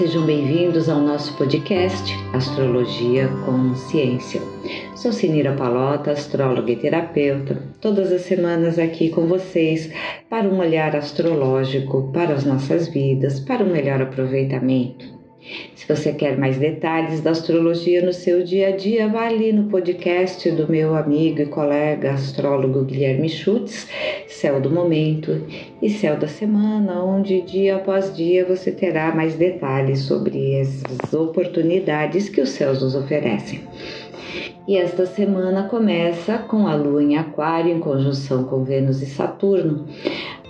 Sejam bem-vindos ao nosso podcast Astrologia com Ciência. Sou Sinira Palota, astróloga e terapeuta, todas as semanas aqui com vocês para um olhar astrológico para as nossas vidas, para um melhor aproveitamento. Se você quer mais detalhes da astrologia no seu dia a dia, vá ali no podcast do meu amigo e colega astrólogo Guilherme Schutz, Céu do Momento e Céu da Semana, onde dia após dia você terá mais detalhes sobre essas oportunidades que os céus nos oferecem. E esta semana começa com a Lua em Aquário em conjunção com Vênus e Saturno.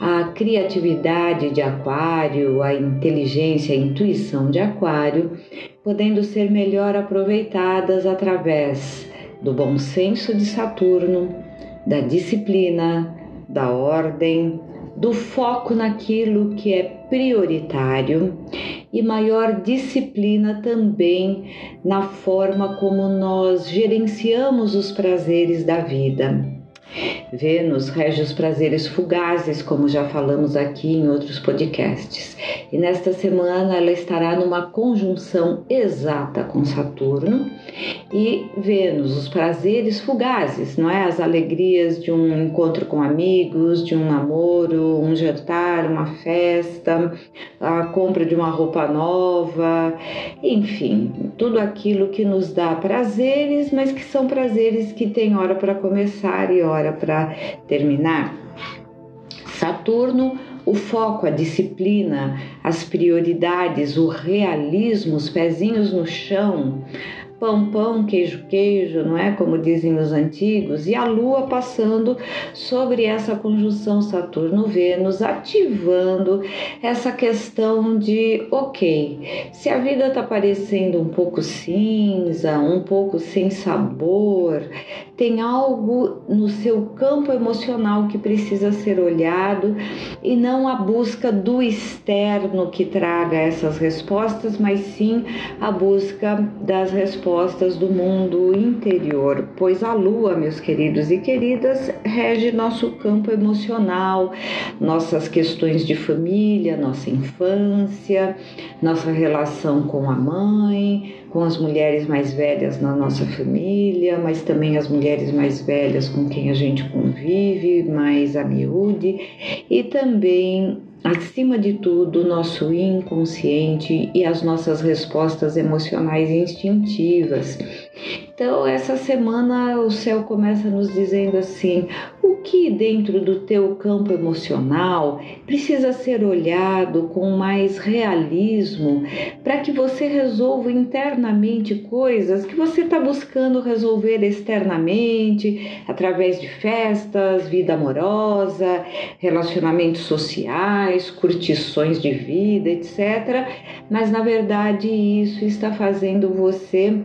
A criatividade de Aquário, a inteligência, a intuição de Aquário, podendo ser melhor aproveitadas através do bom senso de Saturno, da disciplina, da ordem, do foco naquilo que é prioritário e maior disciplina também na forma como nós gerenciamos os prazeres da vida. Vênus rege os prazeres fugazes, como já falamos aqui em outros podcasts. E nesta semana ela estará numa conjunção exata com Saturno e Vênus, os prazeres fugazes, não é? As alegrias de um encontro com amigos, de um namoro, um jantar, uma festa, a compra de uma roupa nova, enfim, tudo aquilo que nos dá prazeres, mas que são prazeres que tem hora para começar e hora agora para terminar. Saturno, o foco, a disciplina, as prioridades, o realismo, os pezinhos no chão, pão, pão, queijo, queijo, não é? Como dizem os antigos, e a Lua passando sobre essa conjunção Saturno-Vênus, ativando essa questão de, ok, se a vida está parecendo um pouco cinza, um pouco sem sabor, tem algo no seu campo emocional que precisa ser olhado e não a busca do externo que traga essas respostas, mas sim a busca das respostas respostas do mundo interior, pois a lua, meus queridos e queridas, rege nosso campo emocional, nossas questões de família, nossa infância, nossa relação com a mãe, com as mulheres mais velhas na nossa família, mas também as mulheres mais velhas com quem a gente convive, mais a miúde, e também acima de tudo, o nosso inconsciente e as nossas respostas emocionais instintivas. Então, essa semana o céu começa nos dizendo assim: o que dentro do teu campo emocional precisa ser olhado com mais realismo para que você resolva internamente coisas que você está buscando resolver externamente através de festas, vida amorosa, relacionamentos sociais, curtições de vida, etc. Mas na verdade isso está fazendo você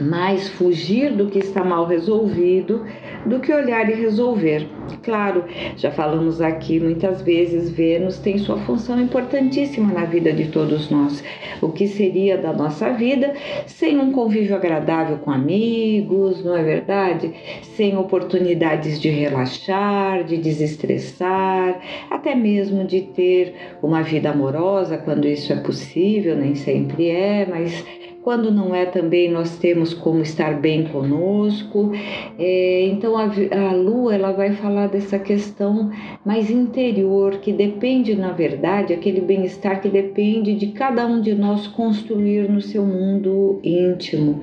mais fugir do que está mal resolvido do que olhar e resolver. Claro, já falamos aqui muitas vezes, Vênus tem sua função importantíssima na vida de todos nós. O que seria da nossa vida sem um convívio agradável com amigos, não é verdade? Sem oportunidades de relaxar, de desestressar, até mesmo de ter uma vida amorosa quando isso é possível, nem sempre é, mas quando não é também nós temos como estar bem conosco. É, então a, a Lua ela vai falar dessa questão mais interior que depende na verdade aquele bem-estar que depende de cada um de nós construir no seu mundo íntimo.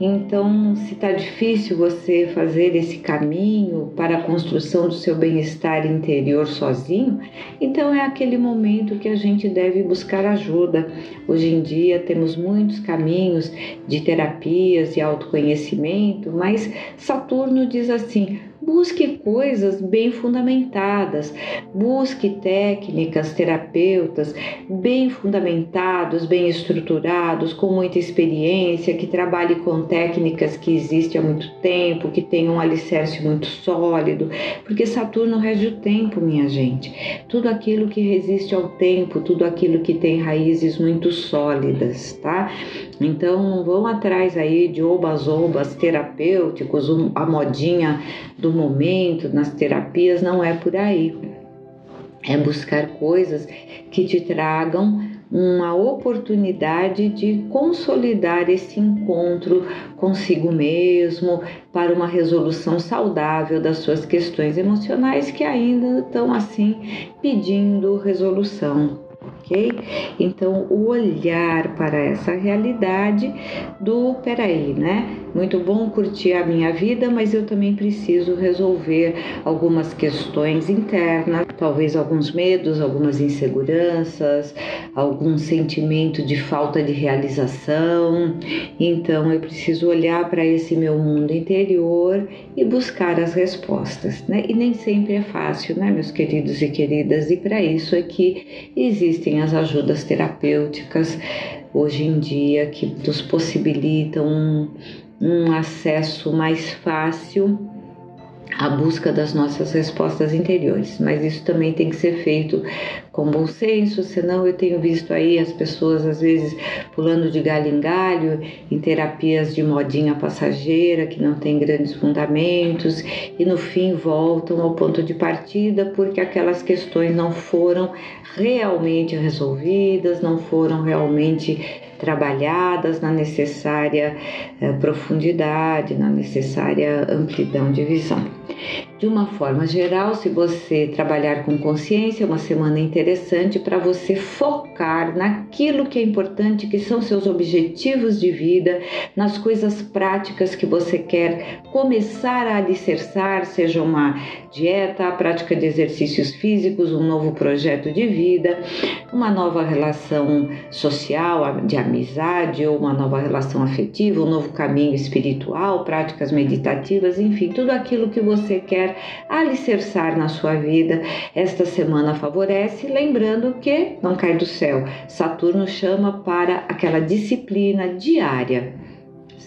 Então, se está difícil você fazer esse caminho para a construção do seu bem-estar interior sozinho, então é aquele momento que a gente deve buscar ajuda. Hoje em dia temos muitos caminhos de terapias e autoconhecimento, mas Saturno diz assim: Busque coisas bem fundamentadas, busque técnicas, terapeutas bem fundamentados, bem estruturados, com muita experiência, que trabalhe com técnicas que existem há muito tempo, que tenham um alicerce muito sólido, porque Saturno rege o tempo, minha gente. Tudo aquilo que resiste ao tempo, tudo aquilo que tem raízes muito sólidas, tá? Então vão atrás aí de obas-obas terapêuticos, a modinha do momento, nas terapias, não é por aí. É buscar coisas que te tragam uma oportunidade de consolidar esse encontro consigo mesmo para uma resolução saudável das suas questões emocionais que ainda estão assim pedindo resolução ok? Então, o olhar para essa realidade do peraí, né? Muito bom curtir a minha vida, mas eu também preciso resolver algumas questões internas, talvez alguns medos, algumas inseguranças, algum sentimento de falta de realização. Então, eu preciso olhar para esse meu mundo interior e buscar as respostas, né? E nem sempre é fácil, né, meus queridos e queridas? E para isso é que existem as ajudas terapêuticas hoje em dia que nos possibilitam um, acesso mais fácil à busca das nossas respostas interiores, mas isso também tem que ser feito com bom senso, senão eu tenho visto aí as pessoas às vezes pulando de galho em galho em terapias de modinha passageira que não tem grandes fundamentos e no fim voltam ao ponto de partida porque aquelas questões não foram realmente resolvidas, não foram realmente trabalhadas na necessária eh, profundidade, na necessária amplidão de visão. De uma forma geral, se você trabalhar com consciência, é uma semana interessante para você focar naquilo que é importante, que são seus objetivos de vida, nas coisas práticas que você quer começar a alicerçar, seja uma dieta, a prática de exercícios físicos, um novo projeto de vida, uma nova relação social, de amizade ou uma nova relação afetiva, um novo caminho espiritual, práticas meditativas, enfim, tudo aquilo que você quer alicerçar na sua vida. Esta semana favorece, lembrando que não cai do céu. Saturno chama para aquela disciplina diária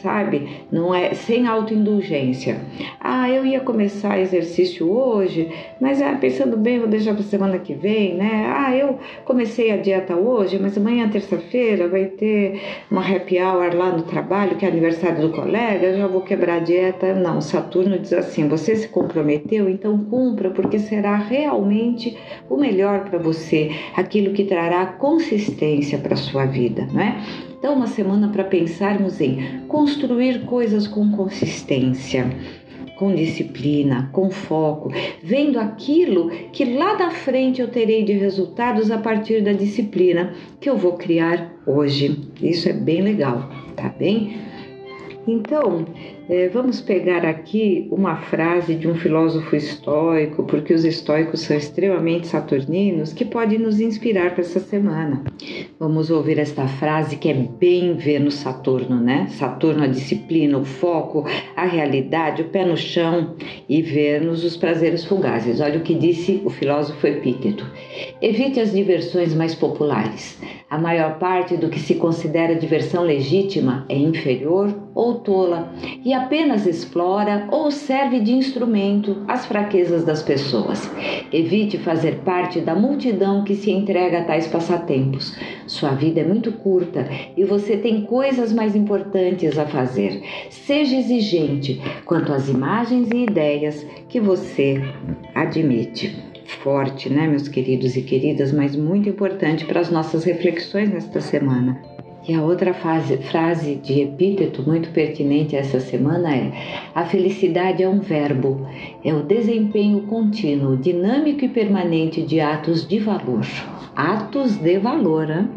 sabe? Não é sem autoindulgência. Ah, eu ia começar exercício hoje, mas ah, pensando bem, vou deixar para semana que vem, né? Ah, eu comecei a dieta hoje, mas amanhã terça-feira vai ter uma happy hour lá no trabalho, que é aniversário do colega, eu já vou quebrar a dieta. Não, Saturno diz assim: você se comprometeu, então cumpra, porque será realmente o melhor para você, aquilo que trará consistência para sua vida, né? Então, uma semana para pensarmos em construir coisas com consistência, com disciplina, com foco, vendo aquilo que lá da frente eu terei de resultados a partir da disciplina que eu vou criar hoje. Isso é bem legal, tá bem? Então, é, vamos pegar aqui uma frase de um filósofo estoico, porque os estoicos são extremamente saturninos, que pode nos inspirar para essa semana. Vamos ouvir esta frase que é bem Vênus Saturno, né? Saturno a disciplina, o foco, a realidade, o pé no chão e Vênus os prazeres fugazes. Olha o que disse o filósofo Epíteto. Evite as diversões mais populares. A maior parte do que se considera diversão legítima é inferior ou tola e apenas explora ou serve de instrumento às fraquezas das pessoas. Evite fazer parte da multidão que se entrega a tais passatempos. Sua vida é muito curta e você tem coisas mais importantes a fazer. Seja exigente quanto às imagens e ideias que você admite forte, né, meus queridos e queridas, mas muito importante para as nossas reflexões nesta semana. E a outra fase, frase de epíteto muito pertinente essa semana é: a felicidade é um verbo, é o desempenho contínuo, dinâmico e permanente de atos de valor. Atos de valor. Hein?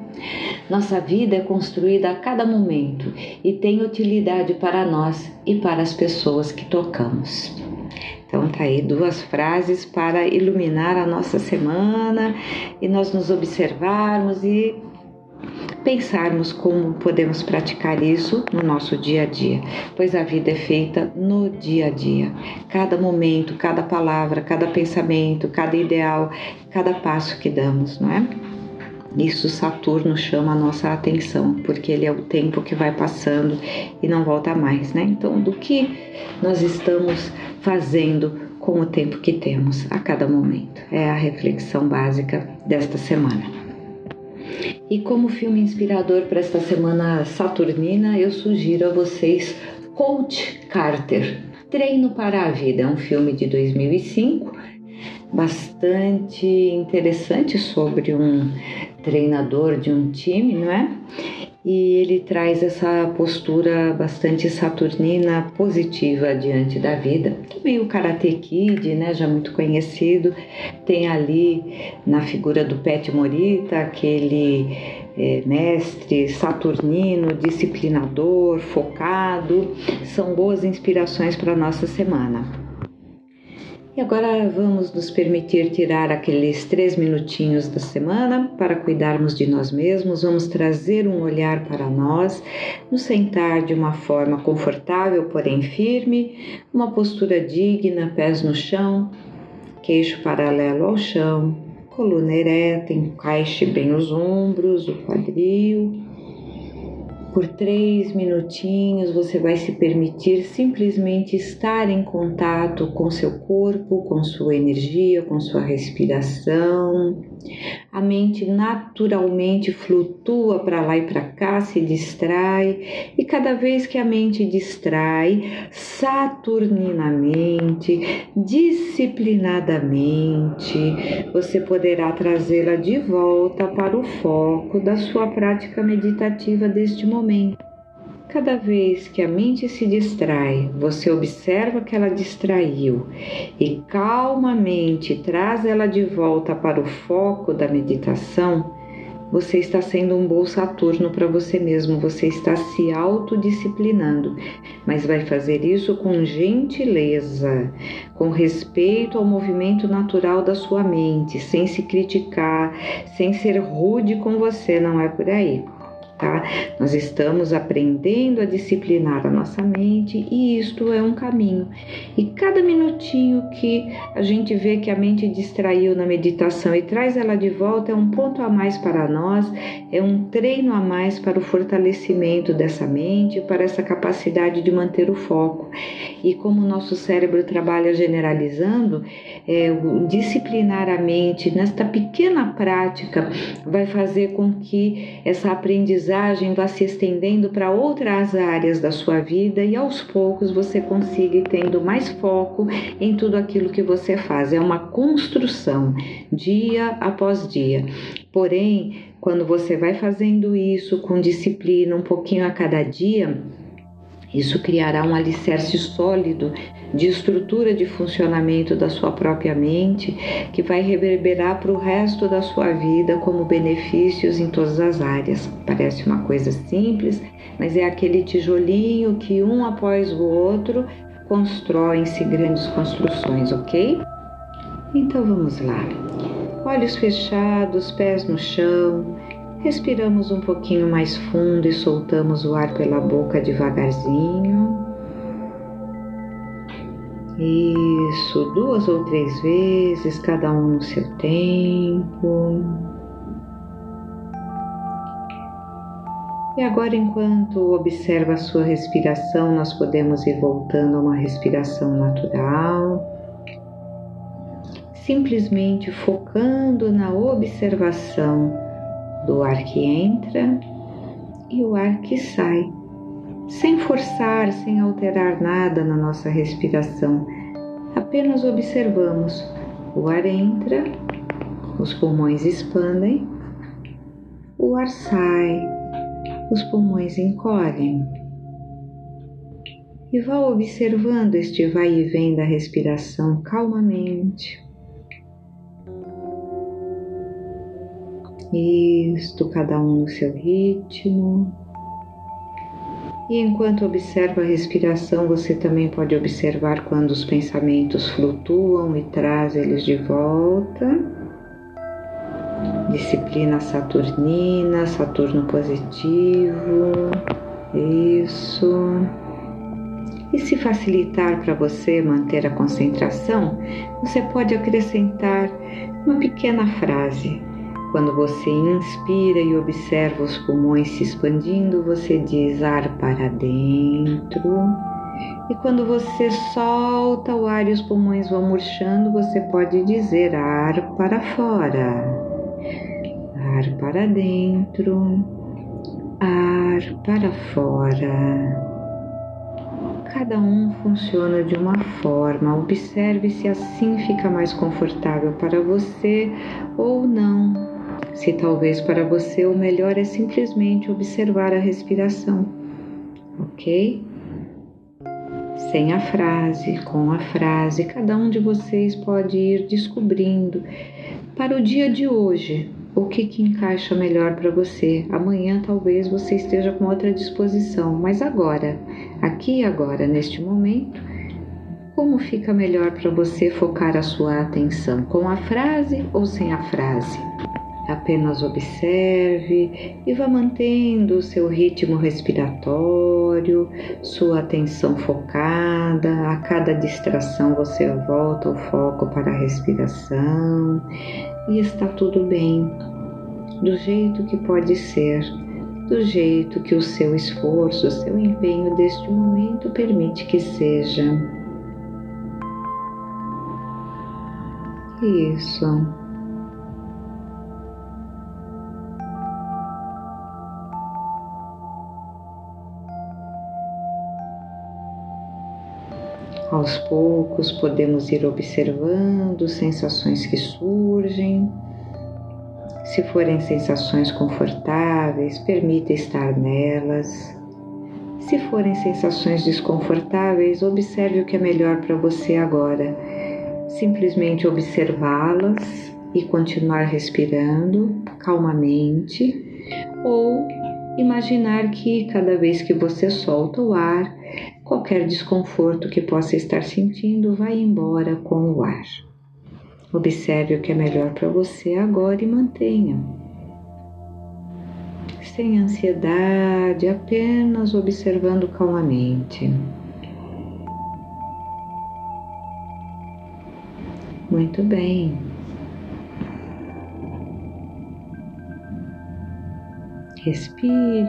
Nossa vida é construída a cada momento e tem utilidade para nós e para as pessoas que tocamos. Então tá aí duas frases para iluminar a nossa semana e nós nos observarmos e pensarmos como podemos praticar isso no nosso dia a dia, pois a vida é feita no dia a dia. Cada momento, cada palavra, cada pensamento, cada ideal, cada passo que damos, não é? Isso Saturno chama a nossa atenção, porque ele é o tempo que vai passando e não volta mais, né? Então, do que nós estamos fazendo com o tempo que temos a cada momento? É a reflexão básica desta semana. E como filme inspirador para esta semana saturnina, eu sugiro a vocês Coach Carter, Treino para a Vida. É um filme de 2005, bastante interessante sobre um treinador de um time, não é? E ele traz essa postura bastante saturnina positiva diante da vida. Também o Karate Kid, né, já muito conhecido, tem ali na figura do Pet Morita aquele é, mestre saturnino, disciplinador, focado. São boas inspirações para a nossa semana. E agora vamos nos permitir tirar aqueles três minutinhos da semana para cuidarmos de nós mesmos. Vamos trazer um olhar para nós, nos sentar de uma forma confortável, porém firme, uma postura digna, pés no chão, queixo paralelo ao chão, coluna ereta, encaixe bem os ombros, o quadril por três minutinhos você vai se permitir simplesmente estar em contato com seu corpo, com sua energia, com sua respiração. A mente naturalmente flutua para lá e para cá, se distrai, e cada vez que a mente distrai, saturninamente, disciplinadamente, você poderá trazê-la de volta para o foco da sua prática meditativa deste momento Cada vez que a mente se distrai, você observa que ela distraiu e calmamente traz ela de volta para o foco da meditação. Você está sendo um bom Saturno para você mesmo, você está se autodisciplinando, mas vai fazer isso com gentileza, com respeito ao movimento natural da sua mente, sem se criticar, sem ser rude com você, não é por aí tá? Nós estamos aprendendo a disciplinar a nossa mente e isto é um caminho. E cada minutinho que a gente vê que a mente distraiu na meditação e traz ela de volta é um ponto a mais para nós, é um treino a mais para o fortalecimento dessa mente, para essa capacidade de manter o foco. E como o nosso cérebro trabalha generalizando, é, disciplinar a mente nesta pequena prática vai fazer com que essa aprendizagem aprendizagem vá se estendendo para outras áreas da sua vida e aos poucos você consiga ir tendo mais foco em tudo aquilo que você faz. É uma construção dia após dia. Porém, quando você vai fazendo isso com disciplina, um pouquinho a cada dia, isso criará um alicerce sólido de estrutura de funcionamento da sua própria mente que vai reverberar para o resto da sua vida como benefícios em todas as áreas. Parece uma coisa simples, mas é aquele tijolinho que um após o outro constroem-se grandes construções, ok? Então vamos lá. Olhos fechados, pés no chão, Respiramos um pouquinho mais fundo e soltamos o ar pela boca devagarzinho. Isso, duas ou três vezes, cada um no seu tempo. E agora, enquanto observa a sua respiração, nós podemos ir voltando a uma respiração natural, simplesmente focando na observação do ar que entra e o ar que sai, sem forçar, sem alterar nada na nossa respiração. Apenas observamos. O ar entra, os pulmões expandem, o ar sai, os pulmões encolhem. E vá observando este vai e vem da respiração calmamente. Isto, cada um no seu ritmo. E enquanto observa a respiração, você também pode observar quando os pensamentos flutuam e traz eles de volta. Disciplina saturnina, Saturno positivo. Isso. E se facilitar para você manter a concentração, você pode acrescentar uma pequena frase quando você inspira e observa os pulmões se expandindo, você diz ar para dentro. E quando você solta o ar e os pulmões vão murchando, você pode dizer ar para fora. Ar para dentro, ar para fora. Cada um funciona de uma forma. Observe se assim fica mais confortável para você ou não se talvez para você o melhor é simplesmente observar a respiração, ok? Sem a frase, com a frase, cada um de vocês pode ir descobrindo para o dia de hoje o que, que encaixa melhor para você. Amanhã talvez você esteja com outra disposição, mas agora, aqui e agora, neste momento, como fica melhor para você focar a sua atenção? Com a frase ou sem a frase? Apenas observe e vá mantendo o seu ritmo respiratório, sua atenção focada. A cada distração você volta o foco para a respiração e está tudo bem, do jeito que pode ser, do jeito que o seu esforço, o seu empenho deste momento permite que seja. Isso. Aos poucos podemos ir observando sensações que surgem. Se forem sensações confortáveis, permita estar nelas. Se forem sensações desconfortáveis, observe o que é melhor para você agora. Simplesmente observá-las e continuar respirando calmamente, ou imaginar que cada vez que você solta o ar, Qualquer desconforto que possa estar sentindo vai embora com o ar. Observe o que é melhor para você agora e mantenha. Sem ansiedade, apenas observando calmamente. Muito bem. Respire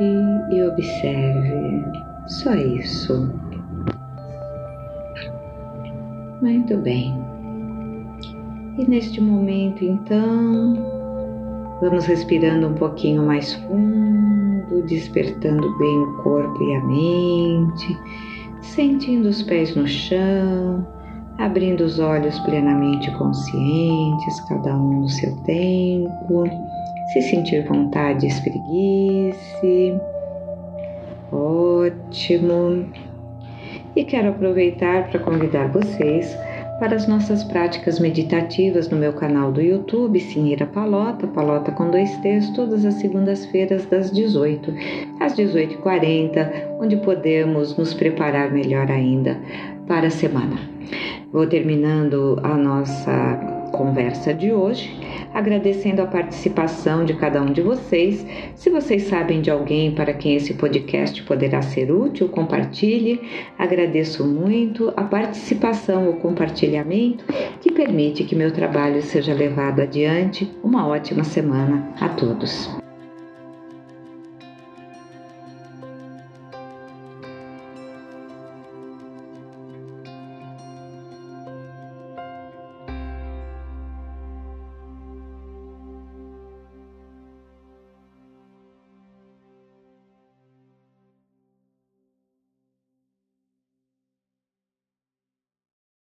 e observe. Só isso. Muito bem. E neste momento, então, vamos respirando um pouquinho mais fundo, despertando bem o corpo e a mente, sentindo os pés no chão, abrindo os olhos plenamente conscientes, cada um no seu tempo. Se sentir vontade, espreguice. Ótimo e quero aproveitar para convidar vocês para as nossas práticas meditativas no meu canal do YouTube, Sinira Palota, Palota com dois T's, todas as segundas-feiras das 18 às 18h40, onde podemos nos preparar melhor ainda para a semana. Vou terminando a nossa conversa de hoje agradecendo a participação de cada um de vocês. Se vocês sabem de alguém para quem esse podcast poderá ser útil, compartilhe. Agradeço muito a participação ou compartilhamento que permite que meu trabalho seja levado adiante. Uma ótima semana a todos.